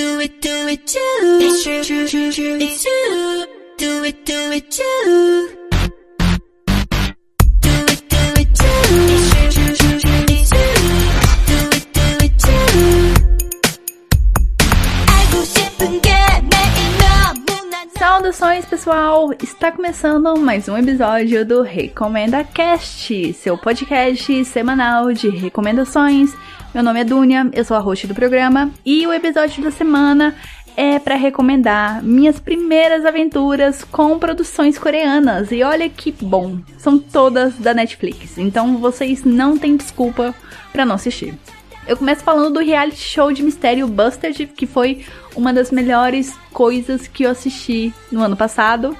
do it, do it too. It's true, true, true, true. It's true. Do it, do it too. Pessoal! Está começando mais um episódio do Recomenda Cast, seu podcast semanal de recomendações. Meu nome é Dunia, eu sou a host do programa e o episódio da semana é para recomendar minhas primeiras aventuras com produções coreanas. E olha que bom, são todas da Netflix, então vocês não têm desculpa para não assistir. Eu começo falando do reality show de mistério Busted, que foi uma das melhores coisas que eu assisti no ano passado.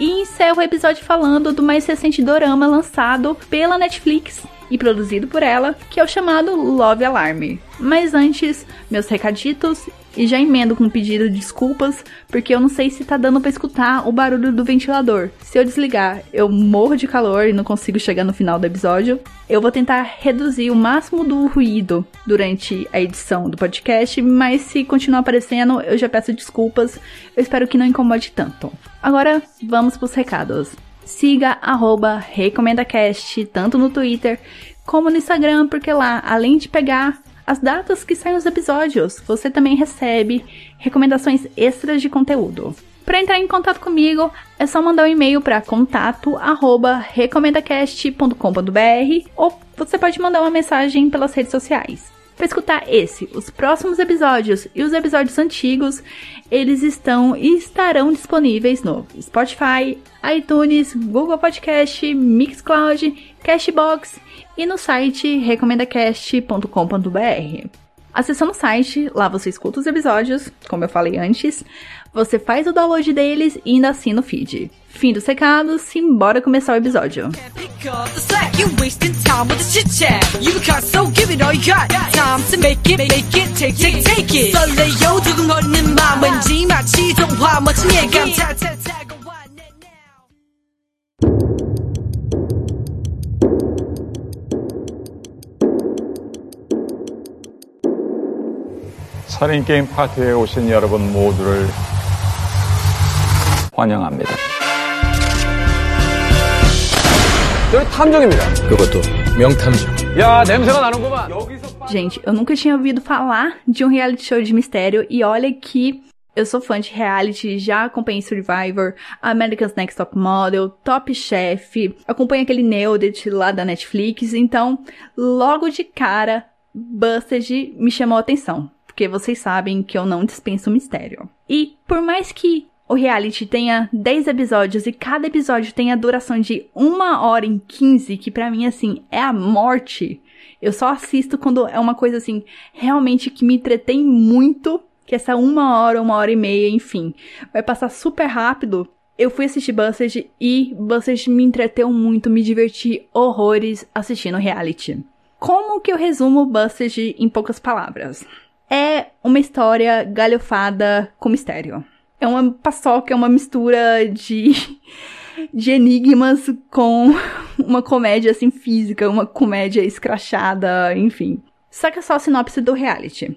E encerro o episódio falando do mais recente dorama lançado pela Netflix e produzido por ela, que é o chamado Love Alarm. Mas antes, meus recaditos e já emendo com um pedido de desculpas, porque eu não sei se tá dando pra escutar o barulho do ventilador. Se eu desligar, eu morro de calor e não consigo chegar no final do episódio. Eu vou tentar reduzir o máximo do ruído durante a edição do podcast, mas se continuar aparecendo, eu já peço desculpas. Eu espero que não incomode tanto. Agora, vamos pros recados. Siga arroba RecomendaCast, tanto no Twitter como no Instagram, porque lá, além de pegar as datas que saem os episódios, você também recebe recomendações extras de conteúdo. Para entrar em contato comigo, é só mandar um e-mail para contato@recomendacast.com.br ou você pode mandar uma mensagem pelas redes sociais. Para escutar esse, os próximos episódios e os episódios antigos, eles estão e estarão disponíveis no Spotify, iTunes, Google Podcast, Mixcloud, Cashbox e no site recomendacast.com.br. Acessando o site, lá você escuta os episódios, como eu falei antes, você faz o download deles e ainda assina o feed. Fim dos recados, simbora começar o episódio. Pick up the slack. You wasting time with the chit chat. You got so give it all you got. Time to make it, make it, take, take, take it. 설레요 두근거리는 맘 왠지 마치 동화 멋진 예감 타타타고 왔네 now. 살인 게임 파티에 오신 여러분 모두를 환영합니다. 여기 탐정입니다. 그것도 명탐정. 야 냄새가 나는구만. Gente, eu nunca tinha ouvido falar de um reality show de mistério e olha que eu sou fã de reality, já acompanhei Survivor, America's Next Top Model, Top Chef, acompanho aquele Nailed lá da Netflix, então logo de cara Busted me chamou a atenção, porque vocês sabem que eu não dispenso mistério. E por mais que o reality tenha 10 episódios e cada episódio tenha duração de 1 hora e 15, que pra mim, assim, é a morte. Eu só assisto quando é uma coisa, assim, realmente que me entretém muito, que essa uma hora, uma hora e meia, enfim, vai passar super rápido. Eu fui assistir Busted e Busted me entreteu muito, me diverti horrores assistindo reality. Como que eu resumo Busted em poucas palavras? É uma história galhofada com mistério. É uma paçoca, é uma mistura de, de enigmas com uma comédia assim física, uma comédia escrachada, enfim. Saca só a sinopse do reality.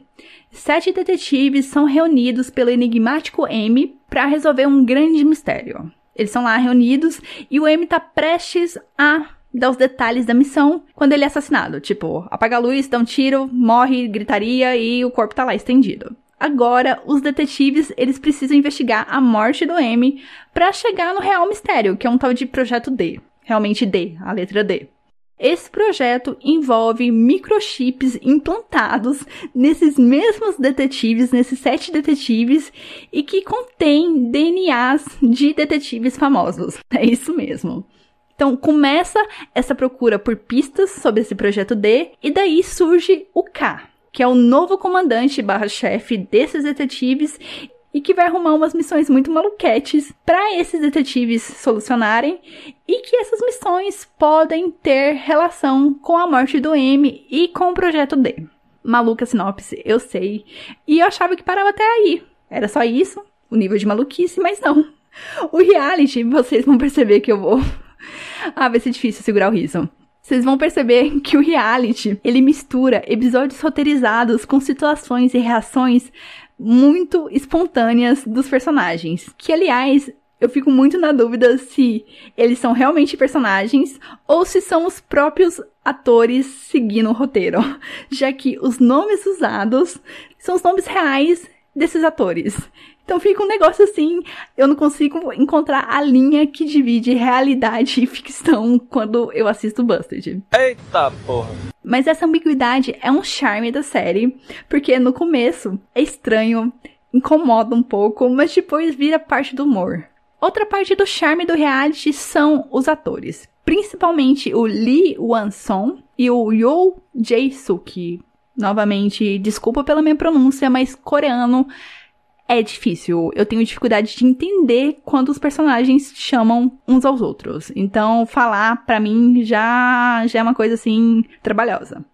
Sete detetives são reunidos pelo enigmático M para resolver um grande mistério. Eles são lá reunidos e o M tá prestes a dar os detalhes da missão quando ele é assassinado. Tipo, apaga a luz, dá um tiro, morre, gritaria e o corpo tá lá estendido. Agora, os detetives, eles precisam investigar a morte do M para chegar no real mistério, que é um tal de projeto D. Realmente D, a letra D. Esse projeto envolve microchips implantados nesses mesmos detetives, nesses sete detetives, e que contém DNAs de detetives famosos. É isso mesmo. Então começa essa procura por pistas sobre esse projeto D, e daí surge o K, que é o novo comandante barra chefe desses detetives e que vai arrumar umas missões muito maluquetes para esses detetives solucionarem e que essas missões podem ter relação com a morte do M e com o projeto D. Maluca sinopse, eu sei. E eu achava que parava até aí. Era só isso, o nível de maluquice, mas não. O reality, vocês vão perceber que eu vou. ah, vai ser difícil segurar o riso. Vocês vão perceber que o reality, ele mistura episódios roteirizados com situações e reações muito espontâneas dos personagens. Que, aliás, eu fico muito na dúvida se eles são realmente personagens ou se são os próprios atores seguindo o roteiro, já que os nomes usados são os nomes reais desses atores. Então fica um negócio assim, eu não consigo encontrar a linha que divide realidade e ficção quando eu assisto Busted. Eita porra! Mas essa ambiguidade é um charme da série, porque no começo é estranho, incomoda um pouco, mas depois vira parte do humor. Outra parte do charme do reality são os atores, principalmente o Lee Wan-song e o Yoo Jae-suk. Novamente, desculpa pela minha pronúncia, mas coreano é difícil. Eu tenho dificuldade de entender quando os personagens chamam uns aos outros. Então, falar para mim já já é uma coisa assim trabalhosa.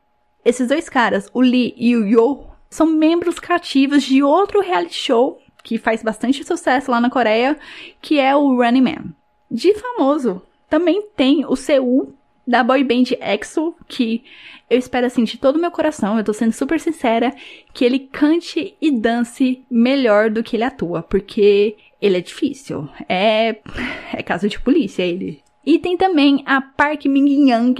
Esses dois caras, o Lee e o Yo, são membros cativos de outro reality show que faz bastante sucesso lá na Coreia, que é o Running Man. De famoso, também tem o Seul da boy band EXO, que eu espero assim de todo o meu coração, eu tô sendo super sincera, que ele cante e dance melhor do que ele atua, porque ele é difícil. É é caso de polícia ele. E tem também a Park Min Young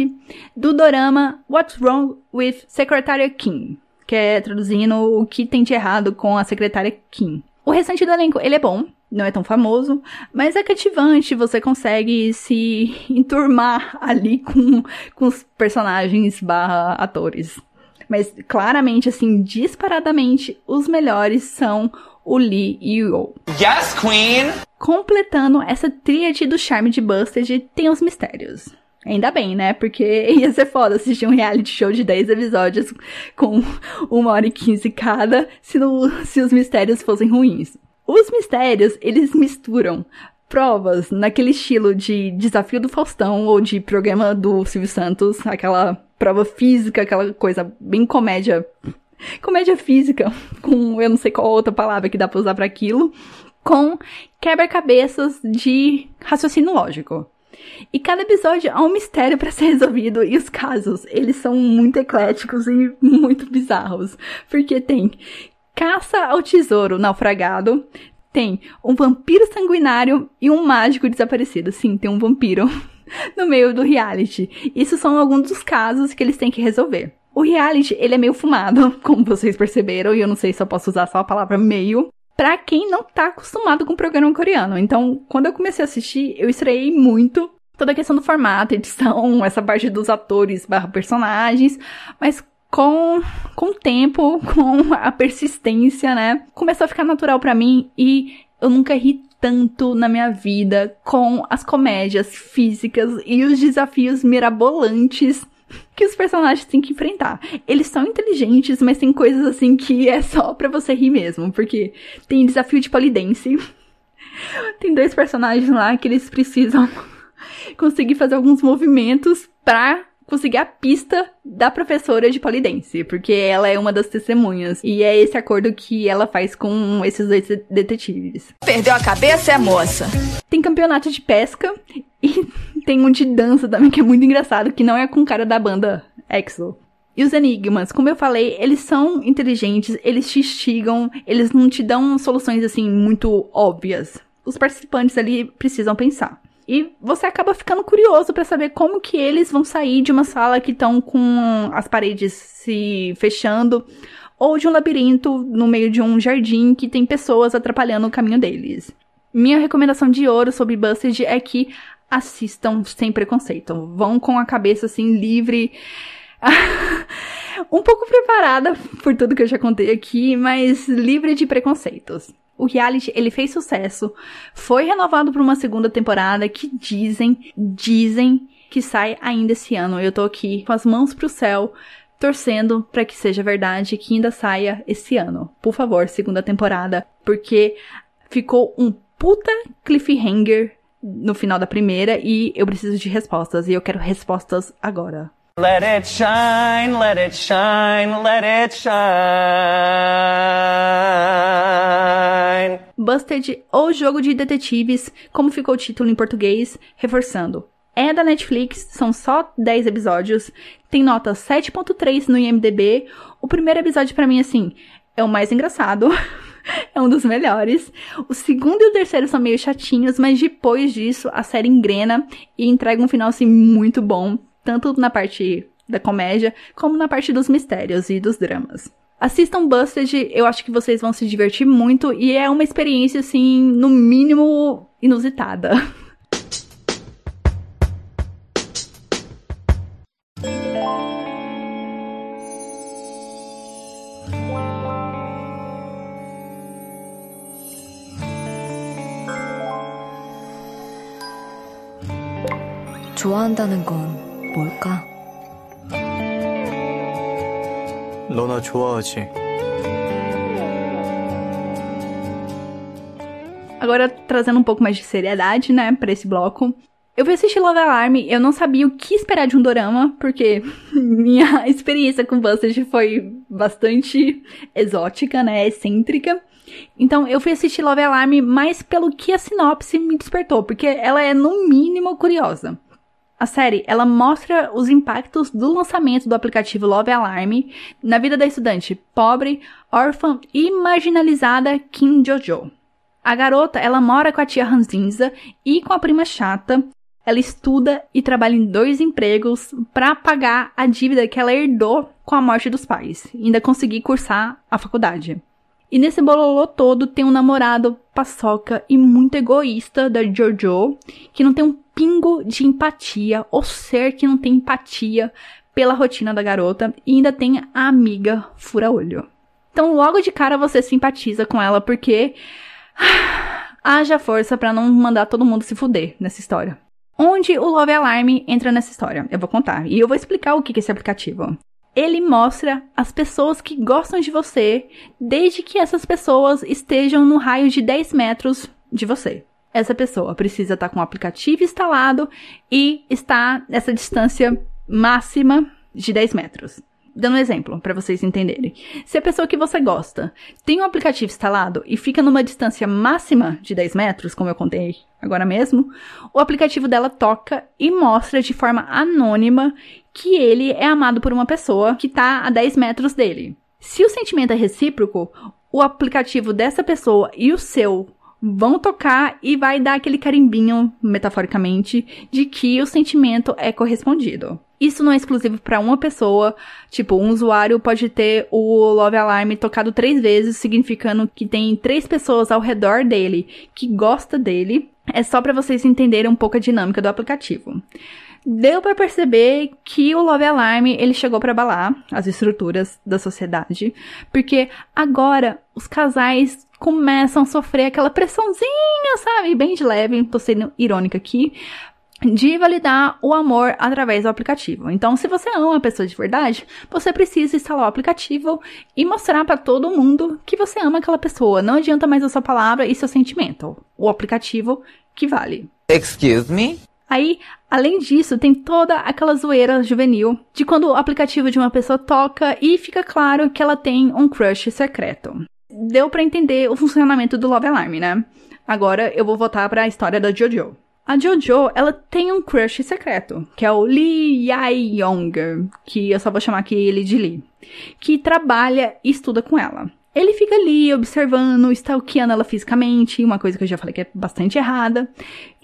do dorama What's Wrong with Secretary Kim, que é traduzindo o que tem de errado com a secretária Kim. O restante do elenco, ele é bom, não é tão famoso, mas é cativante, você consegue se enturmar ali com, com os personagens barra atores. Mas claramente, assim, disparadamente, os melhores são o Lee e o Yo. Yes, Queen! Completando essa tríade do charme de Busted, tem os mistérios. Ainda bem, né? Porque ia ser foda assistir um reality show de 10 episódios com uma hora e 15 cada se, no, se os mistérios fossem ruins. Os mistérios, eles misturam provas naquele estilo de desafio do Faustão ou de programa do Silvio Santos, aquela prova física, aquela coisa bem comédia. Comédia física, com eu não sei qual outra palavra que dá pra usar para aquilo, com quebra-cabeças de raciocínio lógico. E cada episódio há um mistério para ser resolvido e os casos, eles são muito ecléticos e muito bizarros, porque tem caça ao tesouro naufragado, tem um vampiro sanguinário e um mágico desaparecido. Sim, tem um vampiro no meio do reality. Isso são alguns dos casos que eles têm que resolver. O reality, ele é meio fumado, como vocês perceberam, e eu não sei se eu posso usar só a palavra meio, pra quem não tá acostumado com o programa coreano. Então, quando eu comecei a assistir, eu estreiei muito toda a questão do formato, edição, essa parte dos atores barra personagens, mas com, com o tempo, com a persistência, né? Começou a ficar natural para mim e eu nunca ri tanto na minha vida com as comédias físicas e os desafios mirabolantes que os personagens têm que enfrentar. Eles são inteligentes, mas tem coisas assim que é só pra você rir mesmo, porque tem desafio de polidense. tem dois personagens lá que eles precisam conseguir fazer alguns movimentos pra conseguir a pista da professora de polidense, porque ela é uma das testemunhas. E é esse acordo que ela faz com esses dois detetives. Perdeu a cabeça, é moça? Tem campeonato de pesca e tem um de dança também que é muito engraçado, que não é com o cara da banda EXO. E os enigmas, como eu falei, eles são inteligentes, eles te instigam, eles não te dão soluções assim muito óbvias. Os participantes ali precisam pensar. E você acaba ficando curioso para saber como que eles vão sair de uma sala que estão com as paredes se fechando ou de um labirinto no meio de um jardim que tem pessoas atrapalhando o caminho deles. Minha recomendação de ouro sobre Busted é que assistam sem preconceito. Vão com a cabeça assim livre. um pouco preparada por tudo que eu já contei aqui, mas livre de preconceitos. O reality, ele fez sucesso, foi renovado por uma segunda temporada que dizem, dizem que sai ainda esse ano. Eu tô aqui com as mãos pro céu, torcendo para que seja verdade que ainda saia esse ano. Por favor, segunda temporada, porque ficou um puta cliffhanger no final da primeira e eu preciso de respostas e eu quero respostas agora. Let it shine, let it shine, let it shine. Busted ou Jogo de Detetives, como ficou o título em português, reforçando. É da Netflix, são só 10 episódios, tem nota 7.3 no IMDb. O primeiro episódio para mim assim, é o mais engraçado. é um dos melhores. O segundo e o terceiro são meio chatinhos, mas depois disso a série engrena e entrega um final assim muito bom, tanto na parte da comédia como na parte dos mistérios e dos dramas. Assistam Busted, eu acho que vocês vão se divertir muito e é uma experiência assim, no mínimo inusitada. 좋아한다는 건 뭘까? 너 나 좋아하지? Agora, trazendo um pouco mais de seriedade, né, pra esse bloco. Eu fui assistir Love Alarm, eu não sabia o que esperar de um dorama, porque minha experiência com Busted foi bastante exótica, né, excêntrica. Então, eu fui assistir Love Alarm mais pelo que a sinopse me despertou, porque ela é, no mínimo, curiosa. A série, ela mostra os impactos do lançamento do aplicativo Love Alarm na vida da estudante pobre, órfã e marginalizada Kim Jojo. A garota, ela mora com a tia Ranzinza e com a prima chata. Ela estuda e trabalha em dois empregos para pagar a dívida que ela herdou com a morte dos pais e ainda conseguir cursar a faculdade. E nesse bololô todo tem um namorado paçoca e muito egoísta da Jojo, que não tem um pingo de empatia, ou ser que não tem empatia pela rotina da garota, e ainda tem a amiga fura-olho. Então, logo de cara você simpatiza com ela porque haja força para não mandar todo mundo se fuder nessa história. Onde o Love Alarm entra nessa história? Eu vou contar. E eu vou explicar o que é esse aplicativo ele mostra as pessoas que gostam de você, desde que essas pessoas estejam no raio de 10 metros de você. Essa pessoa precisa estar com o aplicativo instalado e estar nessa distância máxima de 10 metros. Dando um exemplo para vocês entenderem. Se a pessoa que você gosta tem um aplicativo instalado e fica numa distância máxima de 10 metros, como eu contei agora mesmo, o aplicativo dela toca e mostra de forma anônima que ele é amado por uma pessoa que está a 10 metros dele. Se o sentimento é recíproco, o aplicativo dessa pessoa e o seu vão tocar e vai dar aquele carimbinho, metaforicamente, de que o sentimento é correspondido. Isso não é exclusivo para uma pessoa. Tipo, um usuário pode ter o Love Alarm tocado três vezes, significando que tem três pessoas ao redor dele que gosta dele. É só para vocês entenderem um pouco a dinâmica do aplicativo deu para perceber que o Love Alarm ele chegou para abalar as estruturas da sociedade, porque agora os casais começam a sofrer aquela pressãozinha, sabe, bem de leve, tô sendo irônica aqui, de validar o amor através do aplicativo. Então, se você ama uma pessoa de verdade, você precisa instalar o aplicativo e mostrar para todo mundo que você ama aquela pessoa. Não adianta mais a sua palavra e seu sentimento. O aplicativo que vale. Excuse me? Aí, além disso, tem toda aquela zoeira juvenil de quando o aplicativo de uma pessoa toca e fica claro que ela tem um crush secreto. Deu para entender o funcionamento do Love Alarm, né? Agora eu vou voltar para a história da Jojo. A Jojo, ela tem um crush secreto, que é o Lee Yae-yong, que eu só vou chamar aqui ele de Lee, que trabalha e estuda com ela. Ele fica ali observando, stalkeando ela fisicamente, uma coisa que eu já falei que é bastante errada.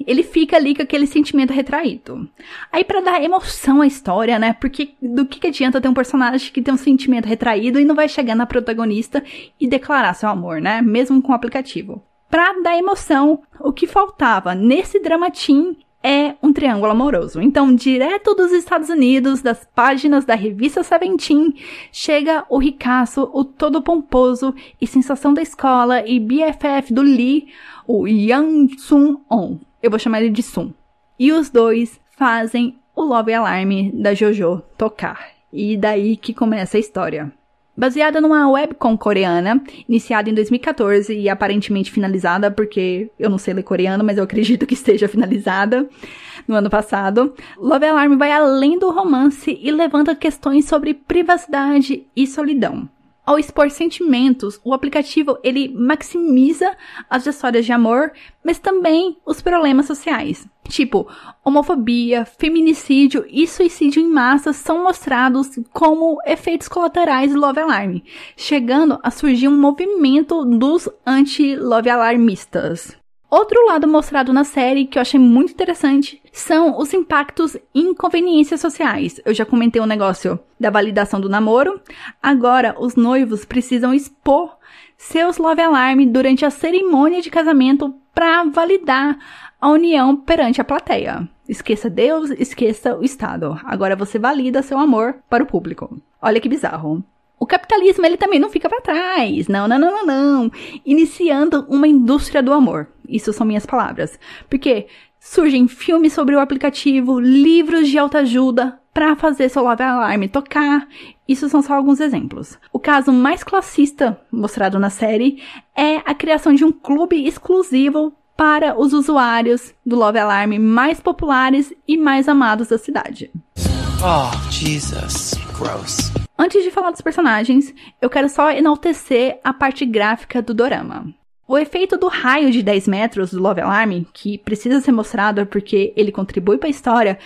Ele fica ali com aquele sentimento retraído. Aí para dar emoção à história, né? Porque do que, que adianta ter um personagem que tem um sentimento retraído e não vai chegar na protagonista e declarar seu amor, né? Mesmo com o aplicativo. Pra dar emoção, o que faltava nesse dramatim é um triângulo amoroso. Então, direto dos Estados Unidos, das páginas da revista Seventeen, chega o ricaço, o todo pomposo e sensação da escola e BFF do Lee, o Yang Sun-on. Eu vou chamar ele de Sun. E os dois fazem o Love Alarm da JoJo tocar. E daí que começa a história. Baseada numa webcom coreana, iniciada em 2014 e aparentemente finalizada, porque eu não sei ler coreano, mas eu acredito que esteja finalizada no ano passado. Love Alarm vai além do romance e levanta questões sobre privacidade e solidão. Ao expor sentimentos, o aplicativo ele maximiza as histórias de amor, mas também os problemas sociais. Tipo, homofobia, feminicídio e suicídio em massa são mostrados como efeitos colaterais do Love Alarm, chegando a surgir um movimento dos anti-Love Alarmistas. Outro lado mostrado na série que eu achei muito interessante são os impactos e inconveniências sociais. Eu já comentei o um negócio da validação do namoro. Agora, os noivos precisam expor seus love alarm durante a cerimônia de casamento para validar a união perante a plateia. Esqueça Deus, esqueça o Estado. Agora você valida seu amor para o público. Olha que bizarro. O capitalismo ele também não fica para trás. Não, não, não, não, não. Iniciando uma indústria do amor. Isso são minhas palavras. Porque surgem filmes sobre o aplicativo, livros de autoajuda para fazer seu love alarme tocar. Isso são só alguns exemplos. O caso mais classista mostrado na série é a criação de um clube exclusivo para os usuários do Love Alarm mais populares e mais amados da cidade. Oh, Jesus. Gross. Antes de falar dos personagens, eu quero só enaltecer a parte gráfica do dorama. O efeito do raio de 10 metros do Love Alarm, que precisa ser mostrado porque ele contribui para a história,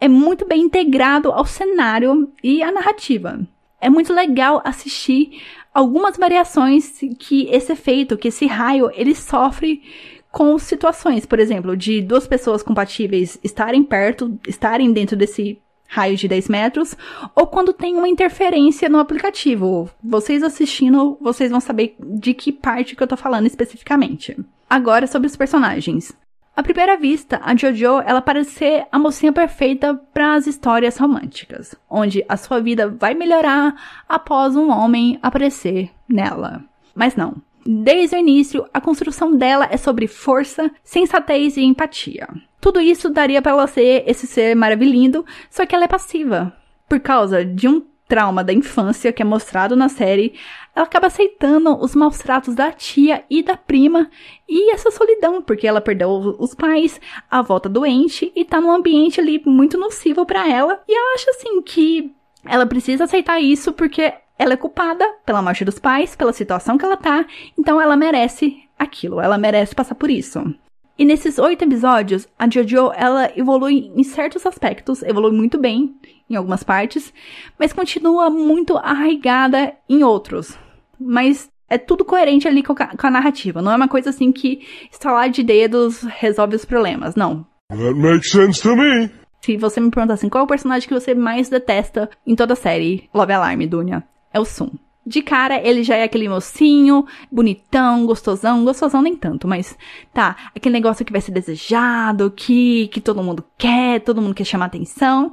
é muito bem integrado ao cenário e à narrativa. É muito legal assistir algumas variações que esse efeito, que esse raio, ele sofre com situações, por exemplo, de duas pessoas compatíveis estarem perto, estarem dentro desse raio de 10 metros, ou quando tem uma interferência no aplicativo. Vocês assistindo, vocês vão saber de que parte que eu tô falando especificamente. Agora sobre os personagens. À primeira vista, a Jojo, ela parece ser a mocinha perfeita para as histórias românticas, onde a sua vida vai melhorar após um homem aparecer nela. Mas não. Desde o início, a construção dela é sobre força, sensatez e empatia. Tudo isso daria para ela ser esse ser maravilhoso, só que ela é passiva. Por causa de um trauma da infância que é mostrado na série, ela acaba aceitando os maus tratos da tia e da prima e essa solidão, porque ela perdeu os pais, a volta doente e tá num ambiente ali muito nocivo para ela. E ela acha assim que ela precisa aceitar isso porque ela é culpada pela morte dos pais, pela situação que ela tá, então ela merece aquilo, ela merece passar por isso. E nesses oito episódios, a Jojo, ela evolui em certos aspectos, evolui muito bem em algumas partes, mas continua muito arraigada em outros. Mas é tudo coerente ali com a, com a narrativa, não é uma coisa assim que estalar de dedos resolve os problemas, não. That makes sense to me. Se você me perguntar assim, qual é o personagem que você mais detesta em toda a série Love Alarm, Dunya? É o Sun. De cara, ele já é aquele mocinho, bonitão, gostosão, gostosão nem tanto, mas tá, aquele negócio que vai ser desejado, que, que todo mundo quer, todo mundo quer chamar atenção.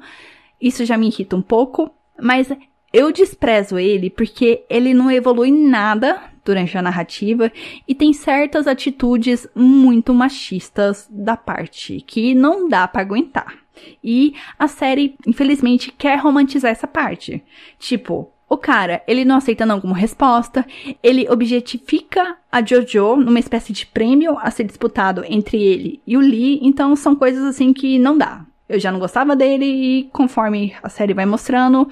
Isso já me irrita um pouco, mas eu desprezo ele porque ele não evolui nada durante a narrativa e tem certas atitudes muito machistas da parte que não dá para aguentar. E a série, infelizmente, quer romantizar essa parte. Tipo, o cara, ele não aceita não como resposta, ele objetifica a Jojo numa espécie de prêmio a ser disputado entre ele e o Lee, então são coisas assim que não dá. Eu já não gostava dele e conforme a série vai mostrando,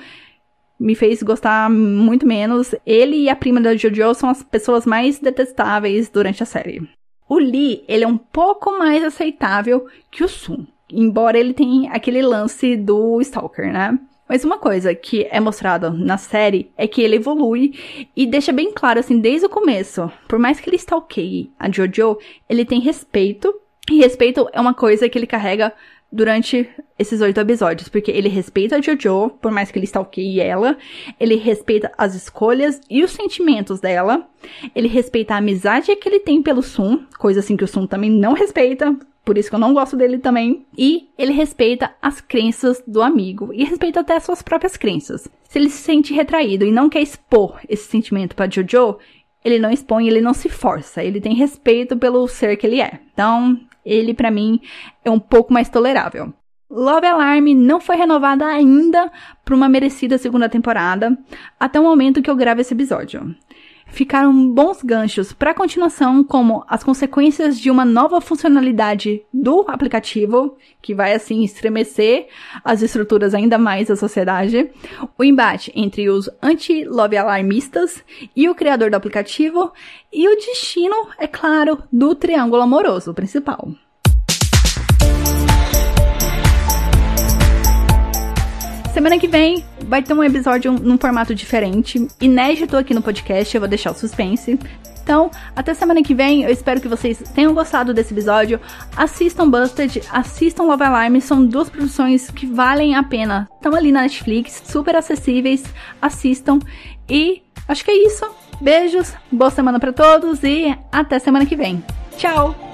me fez gostar muito menos. Ele e a prima da Jojo são as pessoas mais detestáveis durante a série. O Lee, ele é um pouco mais aceitável que o Sun, embora ele tenha aquele lance do Stalker, né? Mas uma coisa que é mostrada na série é que ele evolui e deixa bem claro, assim, desde o começo. Por mais que ele stalkeie a Jojo, ele tem respeito. E respeito é uma coisa que ele carrega durante esses oito episódios, porque ele respeita a Jojo, por mais que ele stalkeie ela, ele respeita as escolhas e os sentimentos dela, ele respeita a amizade que ele tem pelo Sun, coisa assim que o Sun também não respeita, por isso que eu não gosto dele também. E ele respeita as crenças do amigo e respeita até as suas próprias crenças. Se ele se sente retraído e não quer expor esse sentimento para Jojo, ele não expõe, ele não se força, ele tem respeito pelo ser que ele é. Então, ele para mim é um pouco mais tolerável. Love Alarm não foi renovada ainda para uma merecida segunda temporada, até o momento que eu gravo esse episódio. Ficaram bons ganchos para a continuação, como as consequências de uma nova funcionalidade do aplicativo, que vai assim estremecer as estruturas ainda mais da sociedade, o embate entre os anti-love alarmistas e o criador do aplicativo, e o destino, é claro, do triângulo amoroso principal. Semana que vem vai ter um episódio num formato diferente, inédito aqui no podcast, eu vou deixar o suspense. Então, até semana que vem, eu espero que vocês tenham gostado desse episódio. Assistam Busted, assistam Love Alarm, são duas produções que valem a pena. Estão ali na Netflix, super acessíveis, assistam. E acho que é isso. Beijos, boa semana para todos e até semana que vem. Tchau!